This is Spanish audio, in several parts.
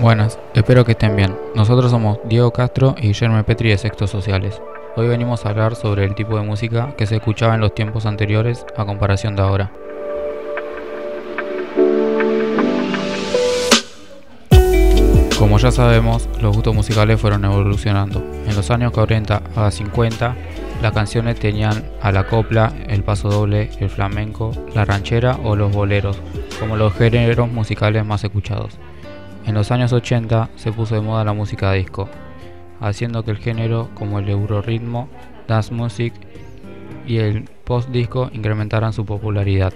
Buenas, espero que estén bien. Nosotros somos Diego Castro y Guillermo Petri de Sextos Sociales. Hoy venimos a hablar sobre el tipo de música que se escuchaba en los tiempos anteriores a comparación de ahora. Como ya sabemos, los gustos musicales fueron evolucionando. En los años 40 a 50, las canciones tenían a la copla, el paso doble, el flamenco, la ranchera o los boleros, como los géneros musicales más escuchados. En los años 80 se puso de moda la música disco, haciendo que el género como el euroritmo, dance music y el post disco incrementaran su popularidad.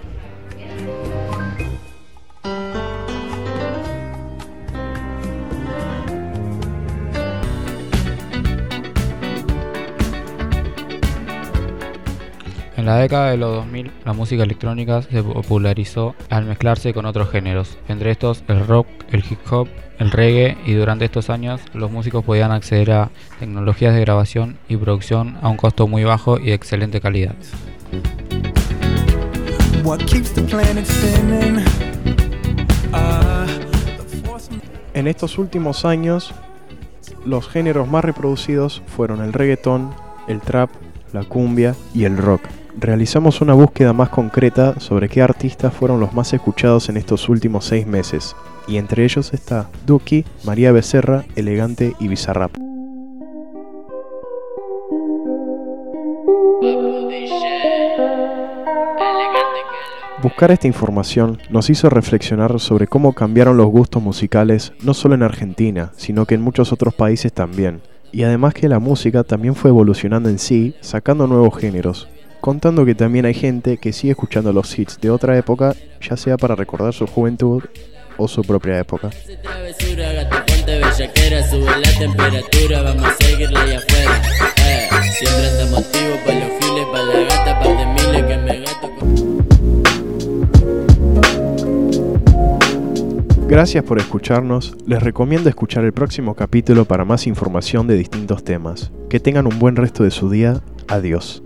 La década de los 2000, la música electrónica se popularizó al mezclarse con otros géneros, entre estos el rock, el hip hop, el reggae y durante estos años los músicos podían acceder a tecnologías de grabación y producción a un costo muy bajo y de excelente calidad. En estos últimos años, los géneros más reproducidos fueron el reggaetón, el trap, la cumbia y el rock realizamos una búsqueda más concreta sobre qué artistas fueron los más escuchados en estos últimos seis meses, y entre ellos está Duki, María Becerra, Elegante y Bizarrap. Buscar esta información nos hizo reflexionar sobre cómo cambiaron los gustos musicales no solo en Argentina, sino que en muchos otros países también, y además que la música también fue evolucionando en sí, sacando nuevos géneros, contando que también hay gente que sigue escuchando los hits de otra época, ya sea para recordar su juventud o su propia época. Gracias por escucharnos, les recomiendo escuchar el próximo capítulo para más información de distintos temas. Que tengan un buen resto de su día, adiós.